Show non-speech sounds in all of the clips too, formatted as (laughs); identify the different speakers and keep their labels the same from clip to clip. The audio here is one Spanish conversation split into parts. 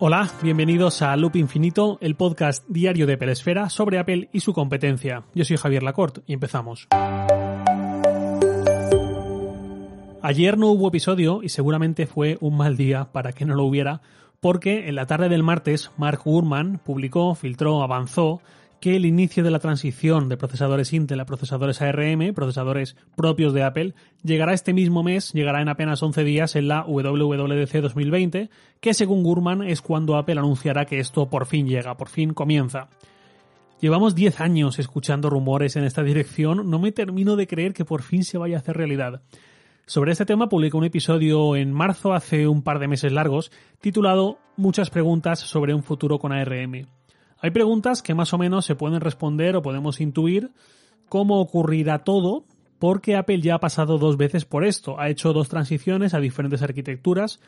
Speaker 1: Hola, bienvenidos a Loop Infinito, el podcast diario de Pelesfera sobre Apple y su competencia. Yo soy Javier Lacorte y empezamos. Ayer no hubo episodio y seguramente fue un mal día para que no lo hubiera, porque en la tarde del martes Mark Gurman publicó, filtró, avanzó que el inicio de la transición de procesadores Intel a procesadores ARM, procesadores propios de Apple, llegará este mismo mes, llegará en apenas 11 días en la WWDC 2020, que según Gurman es cuando Apple anunciará que esto por fin llega, por fin comienza. Llevamos 10 años escuchando rumores en esta dirección, no me termino de creer que por fin se vaya a hacer realidad. Sobre este tema publicé un episodio en marzo hace un par de meses largos, titulado Muchas preguntas sobre un futuro con ARM. Hay preguntas que más o menos se pueden responder o podemos intuir cómo ocurrirá todo, porque Apple ya ha pasado dos veces por esto, ha hecho dos transiciones a diferentes arquitecturas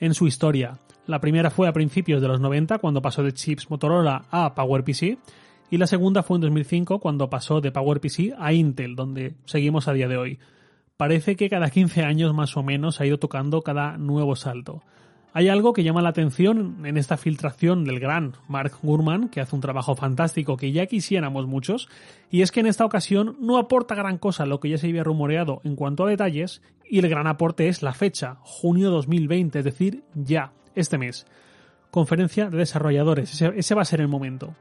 Speaker 1: en su historia. La primera fue a principios de los 90, cuando pasó de chips Motorola a PowerPC, y la segunda fue en 2005, cuando pasó de PowerPC a Intel, donde seguimos a día de hoy. Parece que cada 15 años más o menos ha ido tocando cada nuevo salto. Hay algo que llama la atención en esta filtración del gran Mark Gurman, que hace un trabajo fantástico que ya quisiéramos muchos, y es que en esta ocasión no aporta gran cosa lo que ya se había rumoreado en cuanto a detalles, y el gran aporte es la fecha, junio 2020, es decir, ya, este mes. Conferencia de desarrolladores, ese, ese va a ser el momento.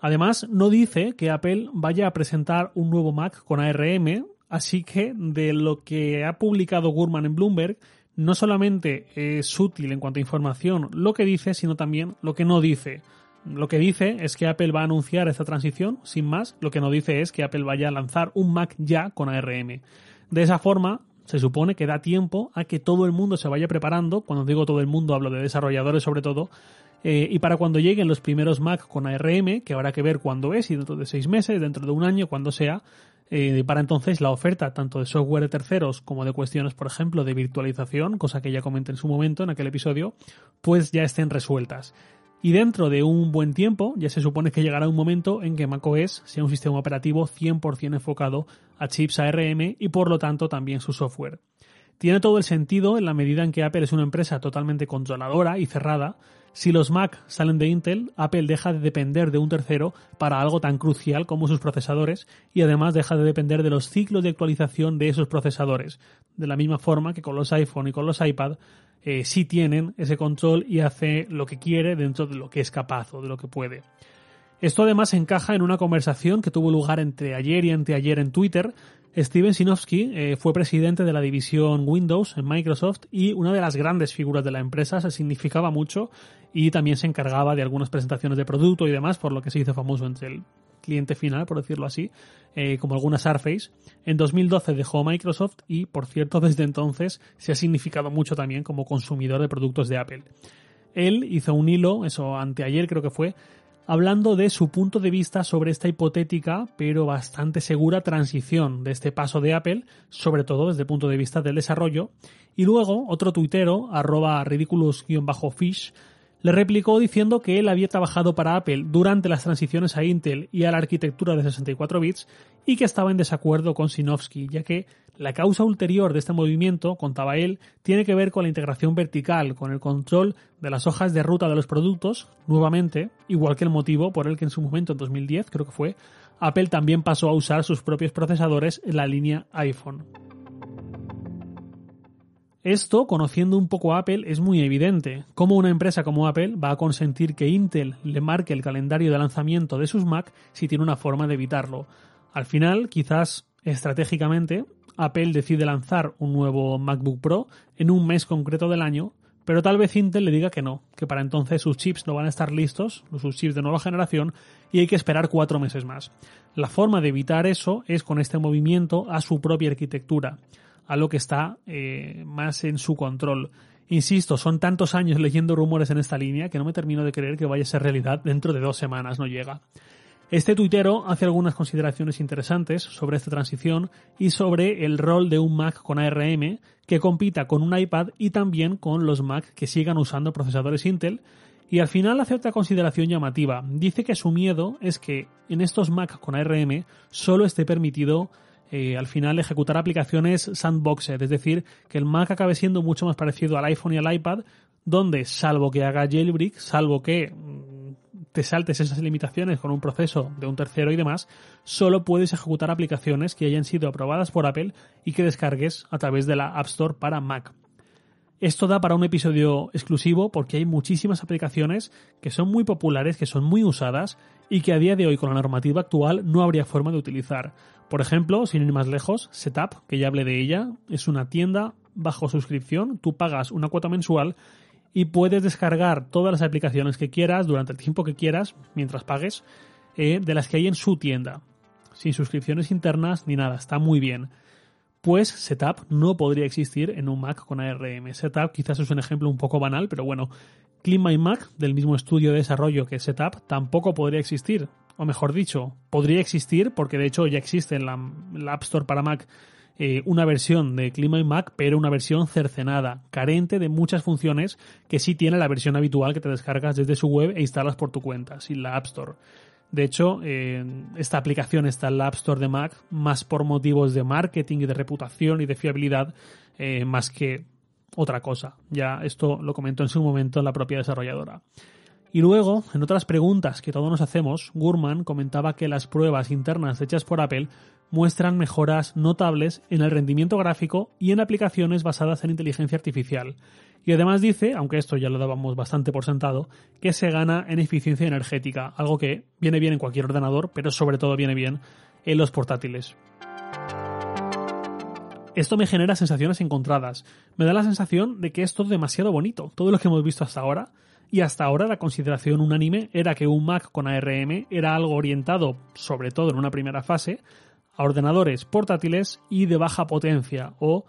Speaker 1: Además, no dice que Apple vaya a presentar un nuevo Mac con ARM, así que de lo que ha publicado Gurman en Bloomberg, no solamente es útil en cuanto a información lo que dice, sino también lo que no dice. Lo que dice es que Apple va a anunciar esta transición, sin más. Lo que no dice es que Apple vaya a lanzar un Mac ya con ARM. De esa forma, se supone que da tiempo a que todo el mundo se vaya preparando. Cuando digo todo el mundo, hablo de desarrolladores sobre todo. Eh, y para cuando lleguen los primeros Mac con ARM, que habrá que ver cuándo es, y dentro de seis meses, dentro de un año, cuando sea, eh, para entonces la oferta tanto de software de terceros como de cuestiones, por ejemplo, de virtualización, cosa que ya comenté en su momento en aquel episodio, pues ya estén resueltas. Y dentro de un buen tiempo, ya se supone que llegará un momento en que macOS sea un sistema operativo 100% enfocado a chips ARM y por lo tanto también su software. Tiene todo el sentido en la medida en que Apple es una empresa totalmente controladora y cerrada, si los Mac salen de Intel, Apple deja de depender de un tercero para algo tan crucial como sus procesadores y además deja de depender de los ciclos de actualización de esos procesadores. De la misma forma que con los iPhone y con los iPad eh, sí tienen ese control y hace lo que quiere dentro de lo que es capaz o de lo que puede. Esto además encaja en una conversación que tuvo lugar entre ayer y anteayer en Twitter Steven Sinofsky eh, fue presidente de la división Windows en Microsoft y una de las grandes figuras de la empresa, se significaba mucho y también se encargaba de algunas presentaciones de producto y demás, por lo que se hizo famoso entre el cliente final, por decirlo así, eh, como algunas Surface. En 2012 dejó Microsoft y, por cierto, (laughs) desde entonces se ha significado mucho también como consumidor de productos de Apple. Él hizo un hilo, eso anteayer creo que fue, hablando de su punto de vista sobre esta hipotética pero bastante segura transición de este paso de Apple, sobre todo desde el punto de vista del desarrollo. Y luego otro tuitero, arroba ridiculous-fish, le replicó diciendo que él había trabajado para Apple durante las transiciones a Intel y a la arquitectura de 64 bits y que estaba en desacuerdo con Sinofsky, ya que la causa ulterior de este movimiento, contaba él, tiene que ver con la integración vertical, con el control de las hojas de ruta de los productos, nuevamente, igual que el motivo por el que en su momento, en 2010 creo que fue, Apple también pasó a usar sus propios procesadores en la línea iPhone. Esto, conociendo un poco a Apple, es muy evidente. ¿Cómo una empresa como Apple va a consentir que Intel le marque el calendario de lanzamiento de sus Mac si tiene una forma de evitarlo? Al final, quizás estratégicamente, Apple decide lanzar un nuevo MacBook Pro en un mes concreto del año, pero tal vez Intel le diga que no, que para entonces sus chips no van a estar listos, sus chips de nueva generación, y hay que esperar cuatro meses más. La forma de evitar eso es con este movimiento a su propia arquitectura a lo que está eh, más en su control. Insisto, son tantos años leyendo rumores en esta línea que no me termino de creer que vaya a ser realidad dentro de dos semanas, no llega. Este tuitero hace algunas consideraciones interesantes sobre esta transición y sobre el rol de un Mac con ARM que compita con un iPad y también con los Mac que sigan usando procesadores Intel. Y al final hace otra consideración llamativa. Dice que su miedo es que en estos Mac con ARM solo esté permitido eh, al final ejecutar aplicaciones sandboxed, es decir, que el Mac acabe siendo mucho más parecido al iPhone y al iPad, donde salvo que haga jailbreak, salvo que mm, te saltes esas limitaciones con un proceso de un tercero y demás, solo puedes ejecutar aplicaciones que hayan sido aprobadas por Apple y que descargues a través de la App Store para Mac. Esto da para un episodio exclusivo porque hay muchísimas aplicaciones que son muy populares, que son muy usadas y que a día de hoy con la normativa actual no habría forma de utilizar. Por ejemplo, sin ir más lejos, Setup, que ya hablé de ella, es una tienda bajo suscripción, tú pagas una cuota mensual y puedes descargar todas las aplicaciones que quieras durante el tiempo que quieras, mientras pagues, eh, de las que hay en su tienda. Sin suscripciones internas ni nada, está muy bien. Pues Setup no podría existir en un Mac con ARM. Setup quizás es un ejemplo un poco banal, pero bueno, Clean My Mac, del mismo estudio de desarrollo que Setup, tampoco podría existir. O mejor dicho, podría existir porque de hecho ya existe en la, App Store para Mac eh, una versión de Clean My Mac, pero una versión cercenada, carente de muchas funciones que sí tiene la versión habitual que te descargas desde su web e instalas por tu cuenta, sin la App Store. De hecho, eh, esta aplicación está en la App Store de Mac más por motivos de marketing y de reputación y de fiabilidad, eh, más que otra cosa. Ya esto lo comentó en su momento la propia desarrolladora. Y luego, en otras preguntas que todos nos hacemos, Gurman comentaba que las pruebas internas hechas por Apple muestran mejoras notables en el rendimiento gráfico y en aplicaciones basadas en inteligencia artificial. Y además dice, aunque esto ya lo dábamos bastante por sentado, que se gana en eficiencia energética, algo que viene bien en cualquier ordenador, pero sobre todo viene bien en los portátiles. Esto me genera sensaciones encontradas. Me da la sensación de que es todo demasiado bonito, todo lo que hemos visto hasta ahora. Y hasta ahora la consideración unánime era que un Mac con ARM era algo orientado, sobre todo en una primera fase, a ordenadores portátiles y de baja potencia o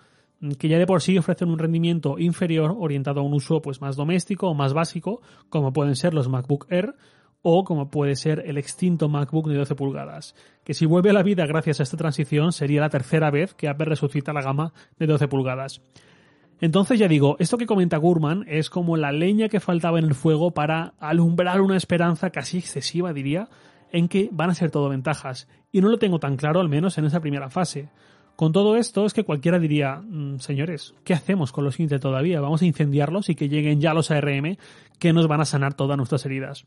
Speaker 1: que ya de por sí ofrecen un rendimiento inferior orientado a un uso pues más doméstico o más básico, como pueden ser los MacBook Air o como puede ser el extinto MacBook de 12 pulgadas, que si vuelve a la vida gracias a esta transición sería la tercera vez que Apple resucita la gama de 12 pulgadas. Entonces ya digo, esto que comenta Gurman es como la leña que faltaba en el fuego para alumbrar una esperanza casi excesiva, diría, en que van a ser todo ventajas. Y no lo tengo tan claro, al menos en esa primera fase. Con todo esto es que cualquiera diría, mm, señores, ¿qué hacemos con los Intel todavía? Vamos a incendiarlos y que lleguen ya los ARM que nos van a sanar todas nuestras heridas.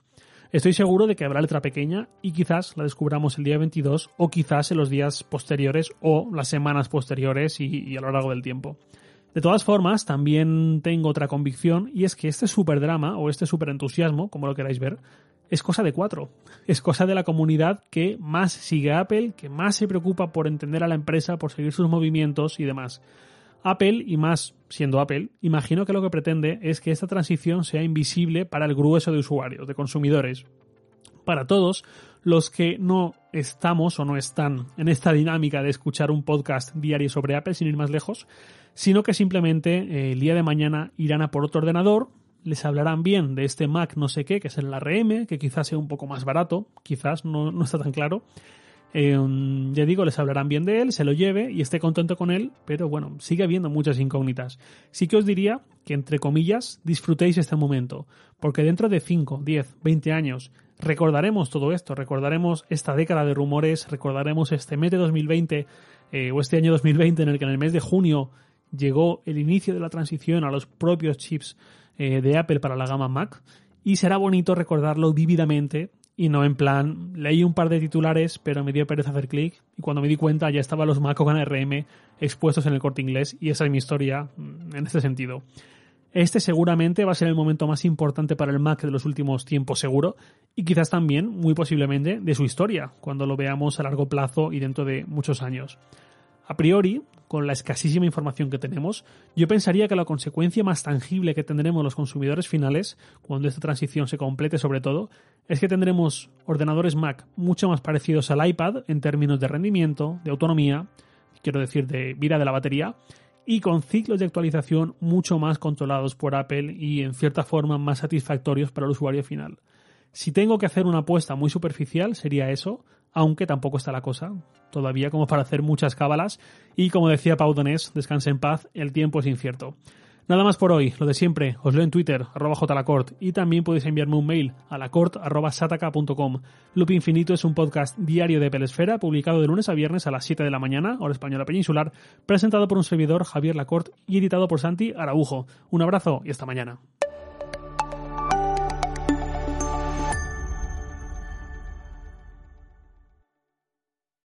Speaker 1: Estoy seguro de que habrá letra pequeña y quizás la descubramos el día 22 o quizás en los días posteriores o las semanas posteriores y, a lo largo del tiempo. De todas formas, también tengo otra convicción y es que este superdrama o este superentusiasmo, como lo queráis ver, es cosa de cuatro. Es cosa de la comunidad que más sigue Apple, que más se preocupa por entender a la empresa, por seguir sus movimientos y demás. Apple, y más siendo Apple, imagino que lo que pretende es que esta transición sea invisible para el grueso de usuarios, de consumidores. Para todos los que no estamos o no están en esta dinámica de escuchar un podcast diario sobre Apple sin ir más lejos, sino que simplemente eh, el día de mañana irán a por otro ordenador, les hablarán bien de este Mac no sé qué, que es el RM, que quizás sea un poco más barato, quizás no, no está tan claro, eh, ya digo, les hablarán bien de él, se lo lleve y esté contento con él, pero bueno, sigue habiendo muchas incógnitas. Sí que os diría que, entre comillas, disfrutéis este momento, porque dentro de 5, 10, 20 años recordaremos todo esto, recordaremos esta década de rumores, recordaremos este mes de 2020 eh, o este año 2020 en el que en el mes de junio llegó el inicio de la transición a los propios chips eh, de Apple para la gama Mac y será bonito recordarlo vívidamente y no en plan, leí un par de titulares, pero me dio pereza hacer clic y cuando me di cuenta ya estaban los Mac con ARM expuestos en el corte inglés y esa es mi historia mm, en este sentido. Este seguramente va a ser el momento más importante para el Mac de los últimos tiempos seguro y quizás también, muy posiblemente, de su historia, cuando lo veamos a largo plazo y dentro de muchos años. A priori, con la escasísima información que tenemos, yo pensaría que la consecuencia más tangible que tendremos los consumidores finales, cuando esta transición se complete sobre todo, es que tendremos ordenadores Mac mucho más parecidos al iPad en términos de rendimiento, de autonomía, quiero decir de vida de la batería, y con ciclos de actualización mucho más controlados por Apple y en cierta forma más satisfactorios para el usuario final. Si tengo que hacer una apuesta muy superficial, sería eso, aunque tampoco está la cosa todavía como para hacer muchas cábalas y como decía Pau Donés, descanse en paz, el tiempo es incierto. Nada más por hoy, lo de siempre, os leo en Twitter, arroba jlacort, y también podéis enviarme un mail a lacort arroba sataka.com. Loop Infinito es un podcast diario de Pelesfera, publicado de lunes a viernes a las 7 de la mañana, hora española peninsular, presentado por un servidor, Javier Lacort, y editado por Santi Araujo. Un abrazo y hasta mañana.